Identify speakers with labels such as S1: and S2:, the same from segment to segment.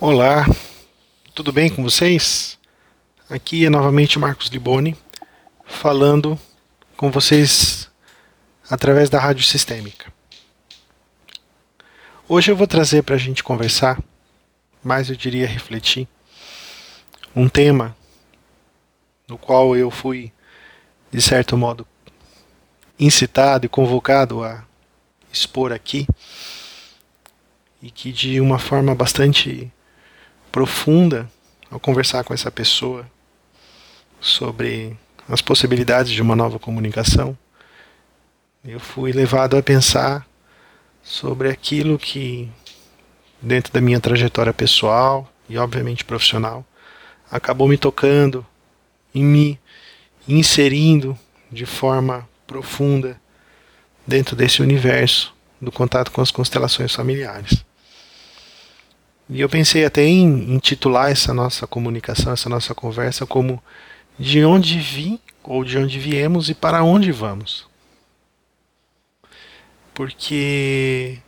S1: Olá, tudo bem com vocês? Aqui é novamente Marcos Liboni falando com vocês através da Rádio Sistêmica. Hoje eu vou trazer para a gente conversar, mais eu diria refletir, um tema no qual eu fui, de certo modo, incitado e convocado a expor aqui, e que de uma forma bastante profunda, ao conversar com essa pessoa sobre as possibilidades de uma nova comunicação, eu fui levado a pensar sobre aquilo que, dentro da minha trajetória pessoal e, obviamente, profissional, acabou me tocando e me inserindo de forma profunda dentro desse universo do contato com as constelações familiares. E eu pensei até em intitular essa nossa comunicação, essa nossa conversa, como De onde vim ou de onde viemos e para onde vamos. Porque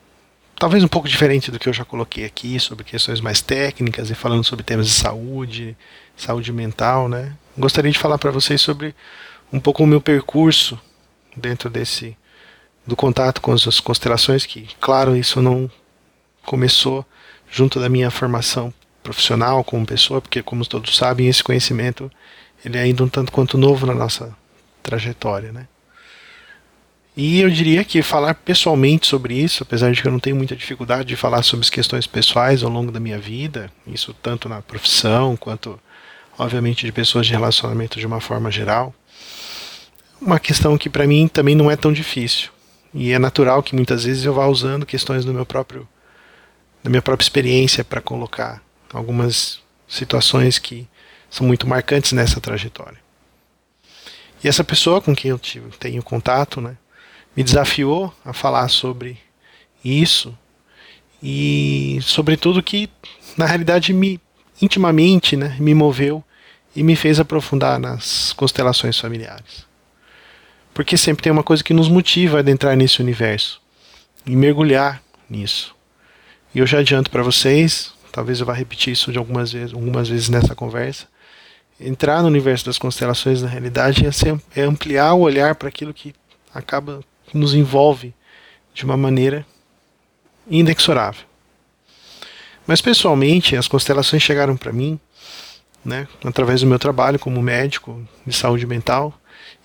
S1: talvez um pouco diferente do que eu já coloquei aqui sobre questões mais técnicas e falando sobre temas de saúde, saúde mental, né? Gostaria de falar para vocês sobre um pouco o meu percurso dentro desse do contato com as constelações, que claro, isso não começou junto da minha formação profissional como pessoa, porque como todos sabem, esse conhecimento ele é ainda um tanto quanto novo na nossa trajetória, né? E eu diria que falar pessoalmente sobre isso, apesar de que eu não tenho muita dificuldade de falar sobre as questões pessoais ao longo da minha vida, isso tanto na profissão quanto, obviamente, de pessoas de relacionamento de uma forma geral, uma questão que para mim também não é tão difícil. E é natural que muitas vezes eu vá usando questões do meu próprio da minha própria experiência para colocar algumas situações que são muito marcantes nessa trajetória. E essa pessoa com quem eu tive, tenho contato, né, me desafiou a falar sobre isso e sobretudo que na realidade me intimamente, né, me moveu e me fez aprofundar nas constelações familiares. Porque sempre tem uma coisa que nos motiva a adentrar nesse universo e mergulhar nisso. E eu já adianto para vocês, talvez eu vá repetir isso de algumas vezes, algumas vezes nessa conversa. Entrar no universo das constelações, na realidade, é, é ampliar o olhar para aquilo que acaba nos envolve de uma maneira inexorável. Mas pessoalmente, as constelações chegaram para mim, né, através do meu trabalho como médico de saúde mental,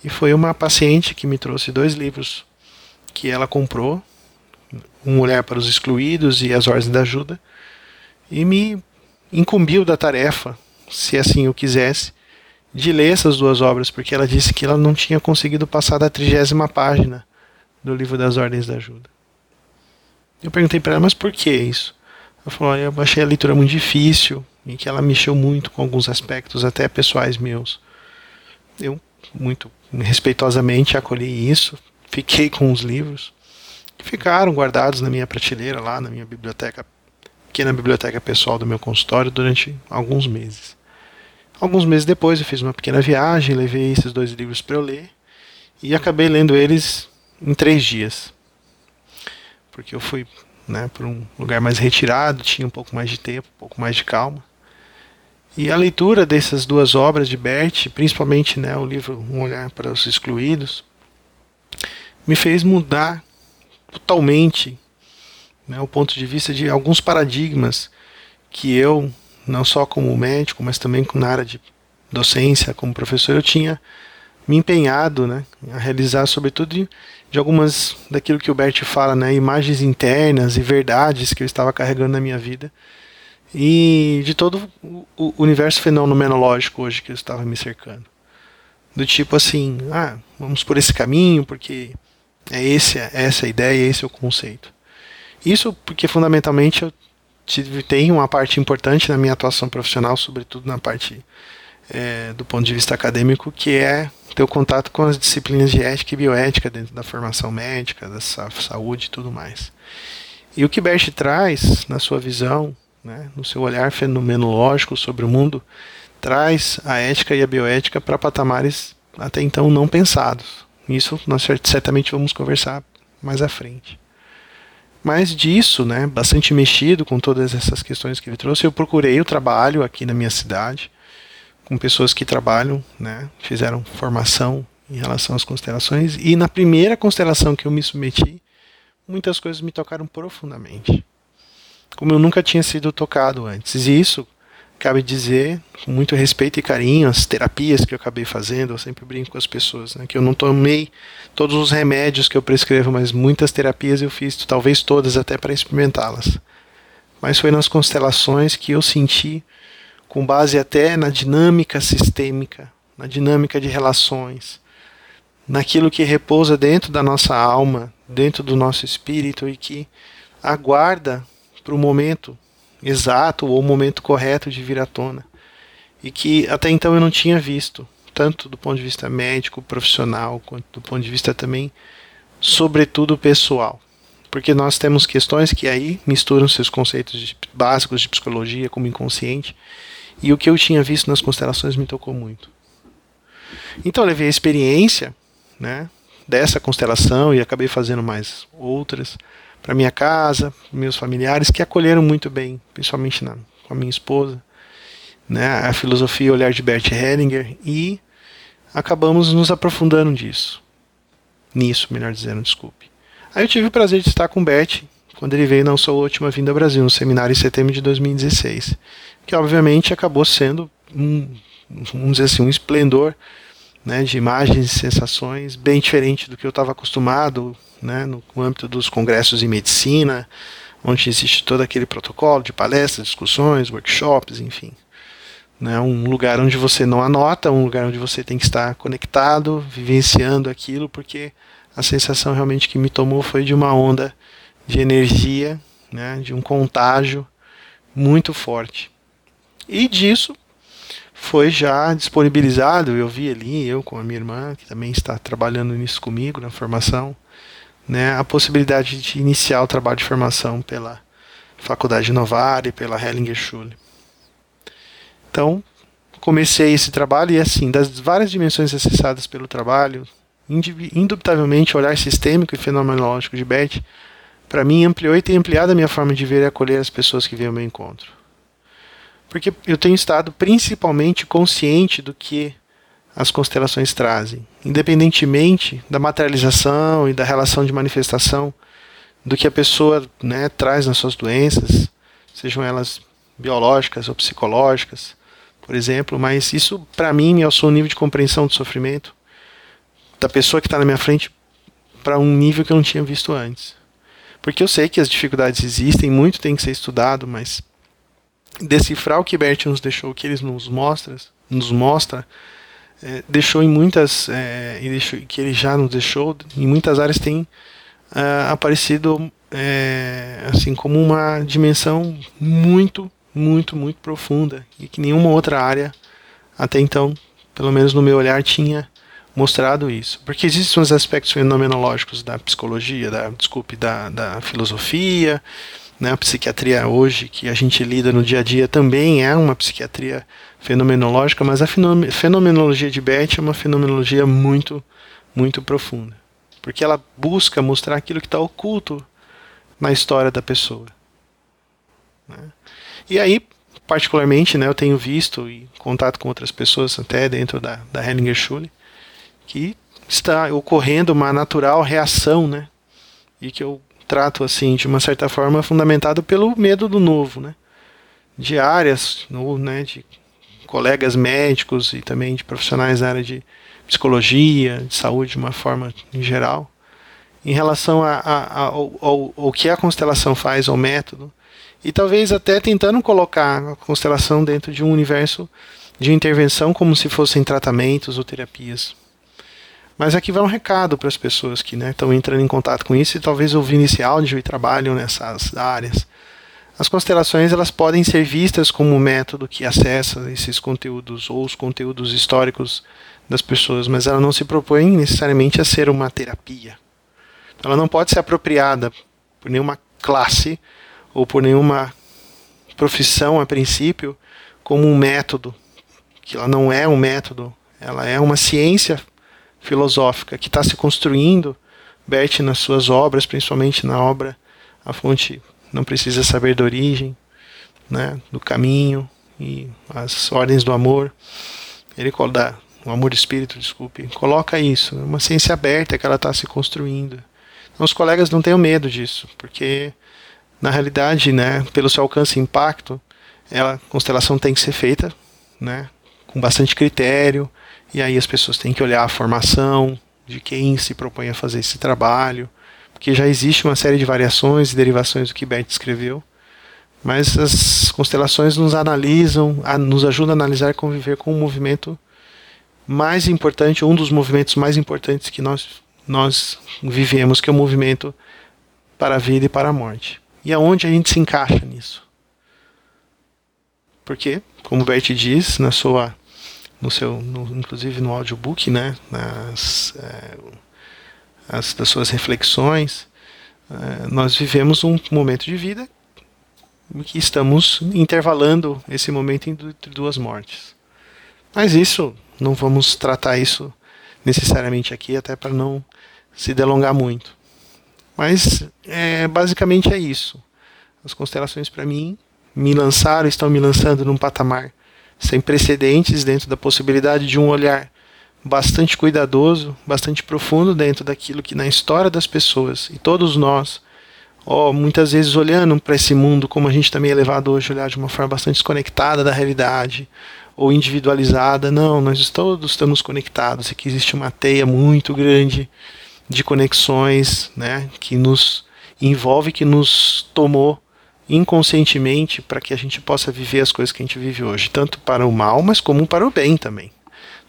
S1: e foi uma paciente que me trouxe dois livros que ela comprou um olhar para os excluídos e as ordens da ajuda, e me incumbiu da tarefa, se assim eu quisesse, de ler essas duas obras, porque ela disse que ela não tinha conseguido passar da trigésima página do livro das ordens da ajuda. Eu perguntei para ela, mas por que isso? Ela falou, eu achei a leitura muito difícil e que ela mexeu muito com alguns aspectos, até pessoais meus. Eu, muito respeitosamente, acolhi isso, fiquei com os livros ficaram guardados na minha prateleira lá na minha biblioteca, pequena biblioteca pessoal do meu consultório durante alguns meses. Alguns meses depois eu fiz uma pequena viagem, levei esses dois livros para eu ler e acabei lendo eles em três dias, porque eu fui né, para um lugar mais retirado, tinha um pouco mais de tempo, um pouco mais de calma. E a leitura dessas duas obras de Bert, principalmente né, o livro Um Olhar para os Excluídos, me fez mudar totalmente né, o ponto de vista de alguns paradigmas que eu, não só como médico, mas também na área de docência, como professor, eu tinha me empenhado né, a realizar, sobretudo, de, de algumas daquilo que o Bert fala, né, imagens internas e verdades que eu estava carregando na minha vida e de todo o universo fenomenológico hoje que eu estava me cercando. Do tipo assim, ah, vamos por esse caminho porque é esse, é essa a ideia, esse é o conceito. Isso porque fundamentalmente eu tive, tenho uma parte importante na minha atuação profissional, sobretudo na parte é, do ponto de vista acadêmico, que é ter o contato com as disciplinas de ética e bioética dentro da formação médica, da saúde e tudo mais. E o que Bert traz na sua visão, né, no seu olhar fenomenológico sobre o mundo, traz a ética e a bioética para patamares até então não pensados. Isso nós certamente vamos conversar mais à frente. Mas disso, né, bastante mexido com todas essas questões que ele trouxe, eu procurei o trabalho aqui na minha cidade, com pessoas que trabalham, né, fizeram formação em relação às constelações, e na primeira constelação que eu me submeti, muitas coisas me tocaram profundamente, como eu nunca tinha sido tocado antes. E isso cabe dizer, com muito respeito e carinho, as terapias que eu acabei fazendo, eu sempre brinco com as pessoas, né, que eu não tomei todos os remédios que eu prescrevo, mas muitas terapias eu fiz, talvez todas até para experimentá-las. Mas foi nas constelações que eu senti, com base até na dinâmica sistêmica, na dinâmica de relações, naquilo que repousa dentro da nossa alma, dentro do nosso espírito e que aguarda para o momento exato ou o momento correto de vir à tona. E que até então eu não tinha visto, tanto do ponto de vista médico, profissional, quanto do ponto de vista também, sobretudo pessoal. Porque nós temos questões que aí misturam seus conceitos de, básicos de psicologia como inconsciente, e o que eu tinha visto nas constelações me tocou muito. Então eu levei a experiência né, dessa constelação e acabei fazendo mais outras para minha casa, meus familiares que acolheram muito bem, principalmente na, com a minha esposa, né, a filosofia e olhar de Bert Hellinger e acabamos nos aprofundando disso. Nisso, melhor dizendo, desculpe. Aí eu tive o prazer de estar com o Bert quando ele veio na sua última vinda ao Brasil, no seminário em setembro de 2016, que obviamente acabou sendo um, vamos dizer assim, um esplendor né, de imagens e sensações bem diferente do que eu estava acostumado né, no âmbito dos congressos em medicina, onde existe todo aquele protocolo de palestras, discussões, workshops, enfim. Né, um lugar onde você não anota, um lugar onde você tem que estar conectado, vivenciando aquilo, porque a sensação realmente que me tomou foi de uma onda de energia, né, de um contágio muito forte. E disso foi já disponibilizado, eu vi ali, eu com a minha irmã, que também está trabalhando nisso comigo, na formação, né, a possibilidade de iniciar o trabalho de formação pela Faculdade Novare, pela Hellinger Schule. Então, comecei esse trabalho e assim, das várias dimensões acessadas pelo trabalho, indubitavelmente o olhar sistêmico e fenomenológico de Bert, para mim ampliou e tem ampliado a minha forma de ver e acolher as pessoas que vêm ao meu encontro. Porque eu tenho estado principalmente consciente do que as constelações trazem, independentemente da materialização e da relação de manifestação do que a pessoa né, traz nas suas doenças, sejam elas biológicas ou psicológicas, por exemplo, mas isso para mim me alçou um nível de compreensão do sofrimento da pessoa que está na minha frente para um nível que eu não tinha visto antes. Porque eu sei que as dificuldades existem, muito tem que ser estudado, mas decifrar o que Bert nos deixou, o que ele nos mostra, nos mostra é, deixou em muitas é, deixou, que ele já nos deixou em muitas áreas tem é, aparecido é, assim como uma dimensão muito muito muito profunda e que nenhuma outra área até então pelo menos no meu olhar tinha mostrado isso. Porque existem os aspectos fenomenológicos da psicologia da desculpe da, da filosofia né, a psiquiatria hoje que a gente lida no dia a dia também é uma psiquiatria fenomenológica, mas a fenomenologia de Bert é uma fenomenologia muito, muito profunda. Porque ela busca mostrar aquilo que está oculto na história da pessoa. Né? E aí, particularmente, né, eu tenho visto e contato com outras pessoas até dentro da, da Hellinger Schule, que está ocorrendo uma natural reação, né? E que eu trato assim de uma certa forma fundamentado pelo medo do novo, né? De áreas, né, de colegas médicos e também de profissionais da área de psicologia, de saúde de uma forma em geral, em relação a, a, a ao, que a constelação faz, ao método, e talvez até tentando colocar a constelação dentro de um universo de intervenção como se fossem tratamentos ou terapias. Mas aqui vai um recado para as pessoas que estão né, entrando em contato com isso e talvez ouvindo esse áudio e trabalham nessas áreas. As constelações elas podem ser vistas como um método que acessa esses conteúdos ou os conteúdos históricos das pessoas, mas ela não se propõe necessariamente a ser uma terapia. Ela não pode ser apropriada por nenhuma classe ou por nenhuma profissão a princípio como um método, que ela não é um método, ela é uma ciência filosófica que está se construindo, Bert nas suas obras, principalmente na obra A fonte não precisa saber da origem, né, do caminho e as ordens do amor. Ele dá o amor do espírito, desculpe, coloca isso, uma ciência aberta que ela está se construindo. Então, os colegas não tenham medo disso, porque na realidade, né, pelo seu alcance e impacto, ela, a constelação tem que ser feita, né, com bastante critério, e aí as pessoas têm que olhar a formação de quem se propõe a fazer esse trabalho, porque já existe uma série de variações e derivações do que Bert escreveu, mas as constelações nos analisam, nos ajudam a analisar e conviver com um movimento mais importante, um dos movimentos mais importantes que nós, nós vivemos, que é o movimento para a vida e para a morte. E aonde a gente se encaixa nisso? Porque, como o Bert diz na sua, no seu, no, inclusive no audiobook, né, nas, é, as, das suas reflexões, é, nós vivemos um momento de vida que estamos intervalando esse momento entre duas mortes. Mas isso, não vamos tratar isso necessariamente aqui, até para não se delongar muito. Mas é, basicamente é isso. As constelações para mim me lançaram, estão me lançando num patamar sem precedentes dentro da possibilidade de um olhar bastante cuidadoso, bastante profundo dentro daquilo que na história das pessoas e todos nós ó, muitas vezes olhando para esse mundo como a gente também é levado hoje olhar de uma forma bastante desconectada da realidade ou individualizada. Não, nós todos estamos conectados e que existe uma teia muito grande de conexões, né, que nos envolve, que nos tomou inconscientemente para que a gente possa viver as coisas que a gente vive hoje, tanto para o mal, mas como para o bem também.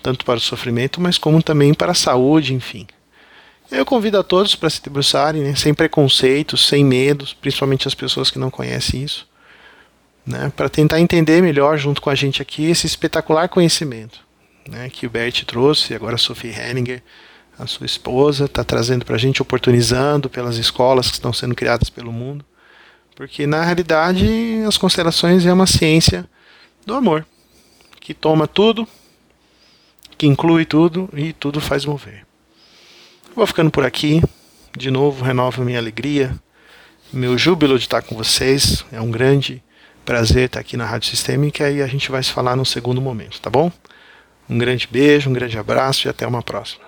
S1: Tanto para o sofrimento, mas como também para a saúde, enfim. Eu convido a todos para se debruçarem, né, sem preconceitos, sem medos, principalmente as pessoas que não conhecem isso, né, para tentar entender melhor, junto com a gente aqui, esse espetacular conhecimento né, que o Bert trouxe, agora a Sophie Henninger, a sua esposa, está trazendo para a gente, oportunizando pelas escolas que estão sendo criadas pelo mundo, porque na realidade as constelações é uma ciência do amor, que toma tudo, que inclui tudo e tudo faz mover. Vou ficando por aqui. De novo, renovo minha alegria, meu júbilo de estar com vocês. É um grande prazer estar aqui na Rádio Sistêmica e a gente vai se falar no segundo momento, tá bom? Um grande beijo, um grande abraço e até uma próxima.